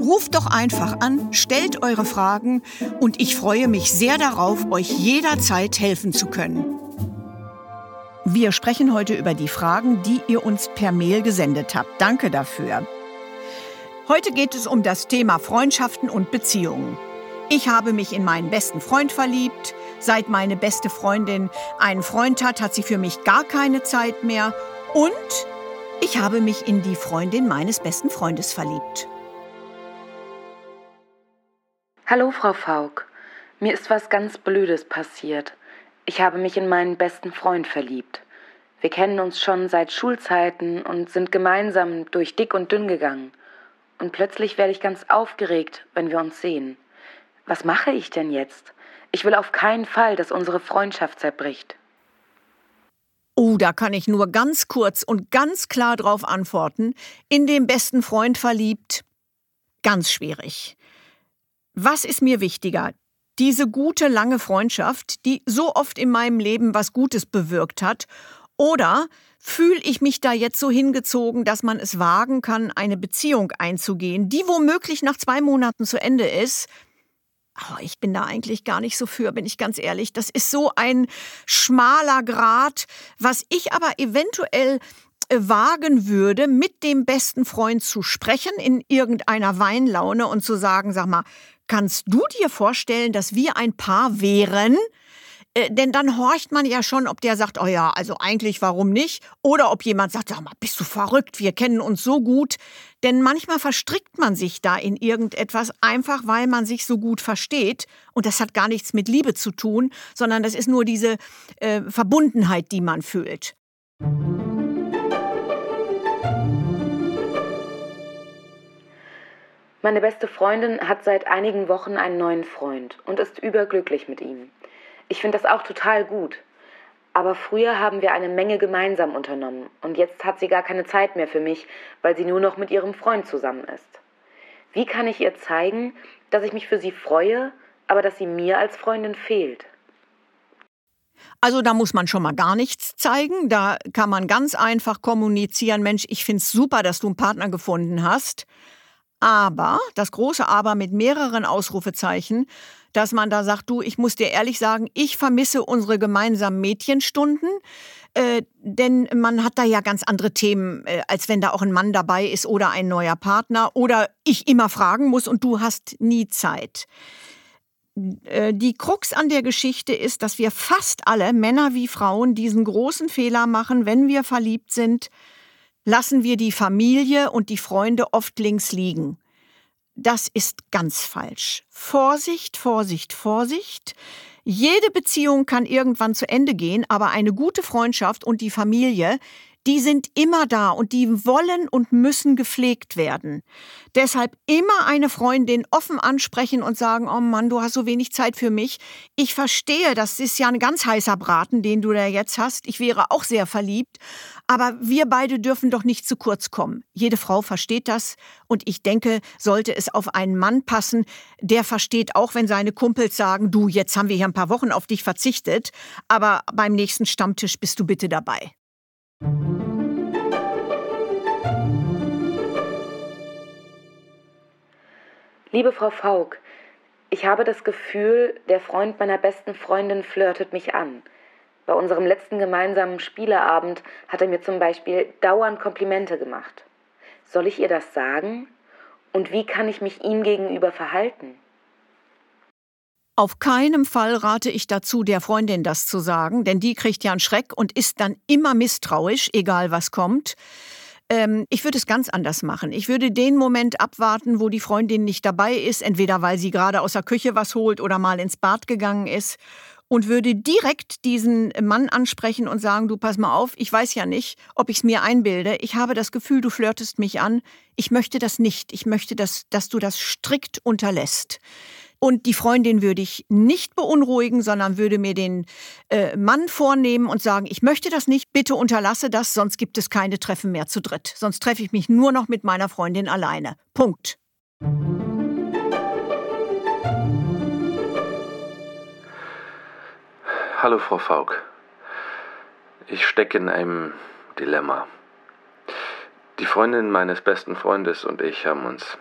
Ruft doch einfach an, stellt eure Fragen und ich freue mich sehr darauf, euch jederzeit helfen zu können. Wir sprechen heute über die Fragen, die ihr uns per Mail gesendet habt. Danke dafür. Heute geht es um das Thema Freundschaften und Beziehungen. Ich habe mich in meinen besten Freund verliebt. Seit meine beste Freundin einen Freund hat, hat sie für mich gar keine Zeit mehr. Und ich habe mich in die Freundin meines besten Freundes verliebt. Hallo, Frau Faulk. Mir ist was ganz Blödes passiert. Ich habe mich in meinen besten Freund verliebt. Wir kennen uns schon seit Schulzeiten und sind gemeinsam durch dick und dünn gegangen. Und plötzlich werde ich ganz aufgeregt, wenn wir uns sehen. Was mache ich denn jetzt? Ich will auf keinen Fall, dass unsere Freundschaft zerbricht. Oh, da kann ich nur ganz kurz und ganz klar drauf antworten. In den besten Freund verliebt? Ganz schwierig. Was ist mir wichtiger? Diese gute, lange Freundschaft, die so oft in meinem Leben was Gutes bewirkt hat, oder fühle ich mich da jetzt so hingezogen, dass man es wagen kann, eine Beziehung einzugehen, die womöglich nach zwei Monaten zu Ende ist, Oh, ich bin da eigentlich gar nicht so für, bin ich ganz ehrlich. Das ist so ein schmaler Grat, was ich aber eventuell äh, wagen würde, mit dem besten Freund zu sprechen in irgendeiner Weinlaune und zu sagen, sag mal, kannst du dir vorstellen, dass wir ein Paar wären, äh, denn dann horcht man ja schon, ob der sagt, oh ja, also eigentlich warum nicht? Oder ob jemand sagt, sag mal, bist du verrückt, wir kennen uns so gut. Denn manchmal verstrickt man sich da in irgendetwas, einfach weil man sich so gut versteht. Und das hat gar nichts mit Liebe zu tun, sondern das ist nur diese äh, Verbundenheit, die man fühlt. Meine beste Freundin hat seit einigen Wochen einen neuen Freund und ist überglücklich mit ihm. Ich finde das auch total gut. Aber früher haben wir eine Menge gemeinsam unternommen und jetzt hat sie gar keine Zeit mehr für mich, weil sie nur noch mit ihrem Freund zusammen ist. Wie kann ich ihr zeigen, dass ich mich für sie freue, aber dass sie mir als Freundin fehlt? Also da muss man schon mal gar nichts zeigen. Da kann man ganz einfach kommunizieren, Mensch, ich finde es super, dass du einen Partner gefunden hast. Aber, das große Aber mit mehreren Ausrufezeichen, dass man da sagt, du, ich muss dir ehrlich sagen, ich vermisse unsere gemeinsamen Mädchenstunden. Äh, denn man hat da ja ganz andere Themen, äh, als wenn da auch ein Mann dabei ist oder ein neuer Partner oder ich immer fragen muss und du hast nie Zeit. Äh, die Krux an der Geschichte ist, dass wir fast alle, Männer wie Frauen, diesen großen Fehler machen, wenn wir verliebt sind, lassen wir die Familie und die Freunde oft links liegen. Das ist ganz falsch. Vorsicht, Vorsicht, Vorsicht. Jede Beziehung kann irgendwann zu Ende gehen, aber eine gute Freundschaft und die Familie, die sind immer da und die wollen und müssen gepflegt werden. Deshalb immer eine Freundin offen ansprechen und sagen, oh Mann, du hast so wenig Zeit für mich. Ich verstehe, das ist ja ein ganz heißer Braten, den du da jetzt hast. Ich wäre auch sehr verliebt. Aber wir beide dürfen doch nicht zu kurz kommen. Jede Frau versteht das. Und ich denke, sollte es auf einen Mann passen, der versteht auch, wenn seine Kumpels sagen, du, jetzt haben wir hier ein paar Wochen auf dich verzichtet, aber beim nächsten Stammtisch bist du bitte dabei. Liebe Frau Faulk, ich habe das Gefühl, der Freund meiner besten Freundin flirtet mich an. Bei unserem letzten gemeinsamen Spieleabend hat er mir zum Beispiel dauernd Komplimente gemacht. Soll ich ihr das sagen? Und wie kann ich mich ihm gegenüber verhalten? Auf keinem Fall rate ich dazu, der Freundin das zu sagen, denn die kriegt ja einen Schreck und ist dann immer misstrauisch, egal was kommt. Ähm, ich würde es ganz anders machen. Ich würde den Moment abwarten, wo die Freundin nicht dabei ist, entweder weil sie gerade aus der Küche was holt oder mal ins Bad gegangen ist und würde direkt diesen Mann ansprechen und sagen, du pass mal auf, ich weiß ja nicht, ob ich es mir einbilde. Ich habe das Gefühl, du flirtest mich an. Ich möchte das nicht. Ich möchte, dass, dass du das strikt unterlässt. Und die Freundin würde ich nicht beunruhigen, sondern würde mir den äh, Mann vornehmen und sagen, ich möchte das nicht, bitte unterlasse das, sonst gibt es keine Treffen mehr zu dritt. Sonst treffe ich mich nur noch mit meiner Freundin alleine. Punkt. Hallo Frau Faulk. Ich stecke in einem Dilemma. Die Freundin meines besten Freundes und ich haben uns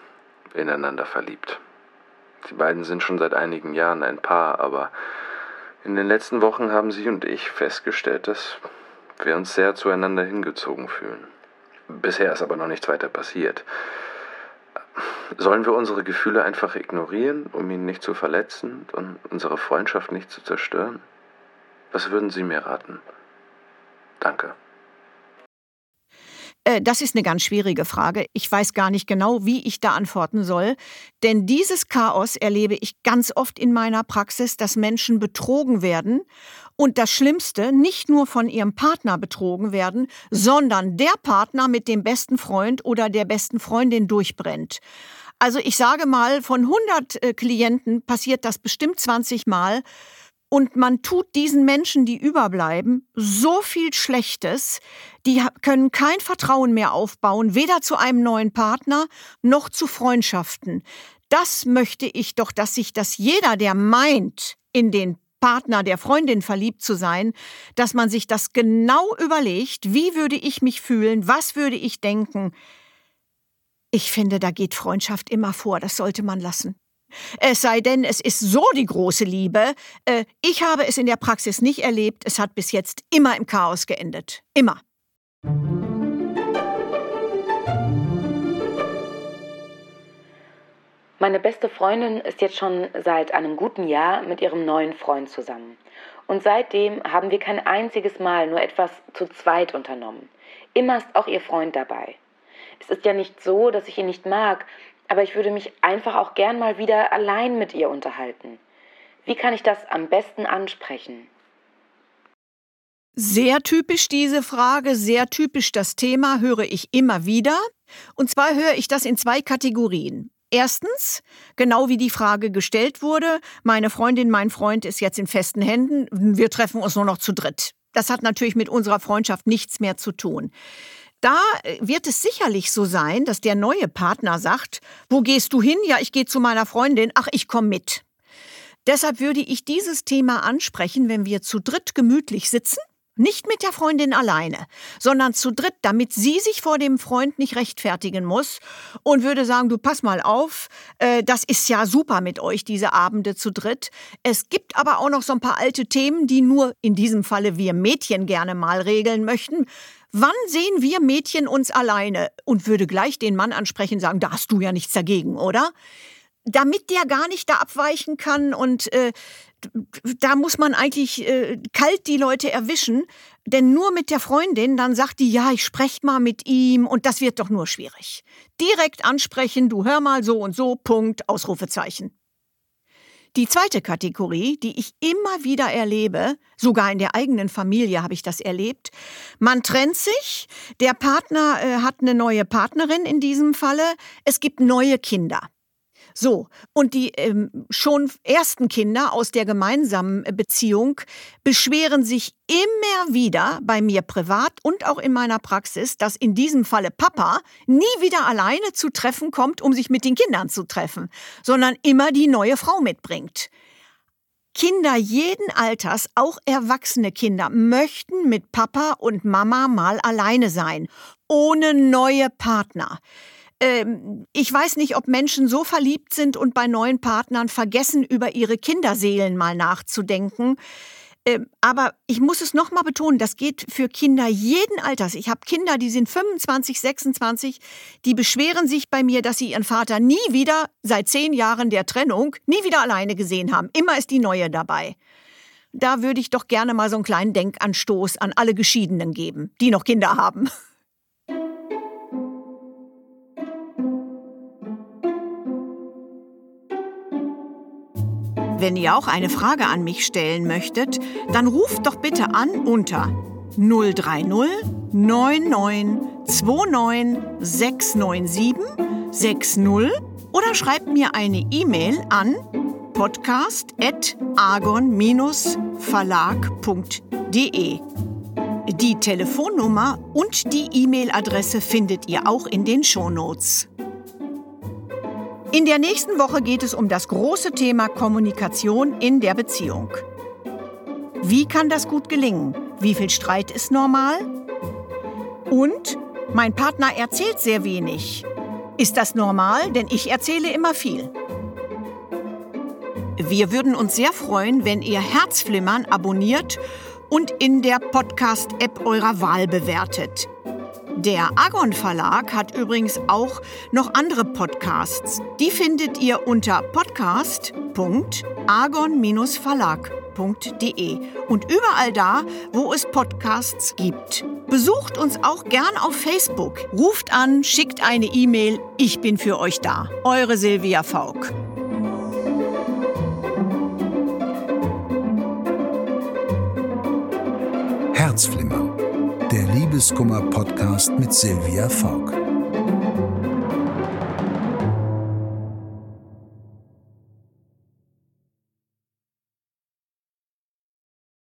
ineinander verliebt. Die beiden sind schon seit einigen Jahren ein Paar, aber in den letzten Wochen haben sie und ich festgestellt, dass wir uns sehr zueinander hingezogen fühlen. Bisher ist aber noch nichts weiter passiert. Sollen wir unsere Gefühle einfach ignorieren, um ihn nicht zu verletzen und unsere Freundschaft nicht zu zerstören? Was würden Sie mir raten? Danke. Äh, das ist eine ganz schwierige Frage. Ich weiß gar nicht genau, wie ich da antworten soll. Denn dieses Chaos erlebe ich ganz oft in meiner Praxis, dass Menschen betrogen werden und das Schlimmste, nicht nur von ihrem Partner betrogen werden, sondern der Partner mit dem besten Freund oder der besten Freundin durchbrennt. Also ich sage mal, von 100 äh, Klienten passiert das bestimmt 20 Mal. Und man tut diesen Menschen, die überbleiben, so viel Schlechtes, die können kein Vertrauen mehr aufbauen, weder zu einem neuen Partner noch zu Freundschaften. Das möchte ich doch, dass sich das jeder, der meint, in den Partner der Freundin verliebt zu sein, dass man sich das genau überlegt, wie würde ich mich fühlen, was würde ich denken. Ich finde, da geht Freundschaft immer vor, das sollte man lassen. Es sei denn, es ist so die große Liebe. Äh, ich habe es in der Praxis nicht erlebt. Es hat bis jetzt immer im Chaos geendet. Immer. Meine beste Freundin ist jetzt schon seit einem guten Jahr mit ihrem neuen Freund zusammen. Und seitdem haben wir kein einziges Mal nur etwas zu zweit unternommen. Immer ist auch ihr Freund dabei. Es ist ja nicht so, dass ich ihn nicht mag, aber ich würde mich einfach auch gern mal wieder allein mit ihr unterhalten. Wie kann ich das am besten ansprechen? Sehr typisch diese Frage, sehr typisch das Thema höre ich immer wieder. Und zwar höre ich das in zwei Kategorien. Erstens, genau wie die Frage gestellt wurde, meine Freundin, mein Freund ist jetzt in festen Händen, wir treffen uns nur noch zu dritt. Das hat natürlich mit unserer Freundschaft nichts mehr zu tun. Da äh, wird es sicherlich so sein, dass der neue Partner sagt, wo gehst du hin? Ja, ich gehe zu meiner Freundin. Ach, ich komme mit. Deshalb würde ich dieses Thema ansprechen, wenn wir zu dritt gemütlich sitzen. Nicht mit der Freundin alleine, sondern zu dritt, damit sie sich vor dem Freund nicht rechtfertigen muss und würde sagen, du pass mal auf, äh, das ist ja super mit euch, diese Abende zu dritt. Es gibt aber auch noch so ein paar alte Themen, die nur in diesem Falle wir Mädchen gerne mal regeln möchten. Wann sehen wir Mädchen uns alleine? Und würde gleich den Mann ansprechen, sagen, da hast du ja nichts dagegen, oder? Damit der gar nicht da abweichen kann und äh, da muss man eigentlich äh, kalt die Leute erwischen, denn nur mit der Freundin, dann sagt die, ja, ich spreche mal mit ihm und das wird doch nur schwierig. Direkt ansprechen, du hör mal so und so, Punkt, Ausrufezeichen. Die zweite Kategorie, die ich immer wieder erlebe, sogar in der eigenen Familie habe ich das erlebt, man trennt sich, der Partner äh, hat eine neue Partnerin in diesem Falle, es gibt neue Kinder. So, und die ähm, schon ersten Kinder aus der gemeinsamen Beziehung beschweren sich immer wieder bei mir privat und auch in meiner Praxis, dass in diesem Falle Papa nie wieder alleine zu Treffen kommt, um sich mit den Kindern zu treffen, sondern immer die neue Frau mitbringt. Kinder jeden Alters, auch erwachsene Kinder, möchten mit Papa und Mama mal alleine sein, ohne neue Partner. Ähm, ich weiß nicht, ob Menschen so verliebt sind und bei neuen Partnern vergessen, über ihre Kinderseelen mal nachzudenken. Ähm, aber ich muss es nochmal betonen, das geht für Kinder jeden Alters. Ich habe Kinder, die sind 25, 26, die beschweren sich bei mir, dass sie ihren Vater nie wieder, seit zehn Jahren der Trennung, nie wieder alleine gesehen haben. Immer ist die Neue dabei. Da würde ich doch gerne mal so einen kleinen Denkanstoß an alle Geschiedenen geben, die noch Kinder haben. Wenn ihr auch eine Frage an mich stellen möchtet, dann ruft doch bitte an unter 030 99 29 697 60 oder schreibt mir eine E-Mail an podcast.argon-verlag.de. Die Telefonnummer und die E-Mail-Adresse findet ihr auch in den Shownotes. In der nächsten Woche geht es um das große Thema Kommunikation in der Beziehung. Wie kann das gut gelingen? Wie viel Streit ist normal? Und mein Partner erzählt sehr wenig. Ist das normal? Denn ich erzähle immer viel. Wir würden uns sehr freuen, wenn ihr Herzflimmern abonniert und in der Podcast-App eurer Wahl bewertet. Der Agon Verlag hat übrigens auch noch andere Podcasts. Die findet ihr unter podcast.agon-verlag.de und überall da, wo es Podcasts gibt. Besucht uns auch gern auf Facebook. Ruft an, schickt eine E-Mail. Ich bin für euch da. Eure Silvia Faulk. Herzflimmer der Liebeskummer-Podcast mit Silvia Faulk.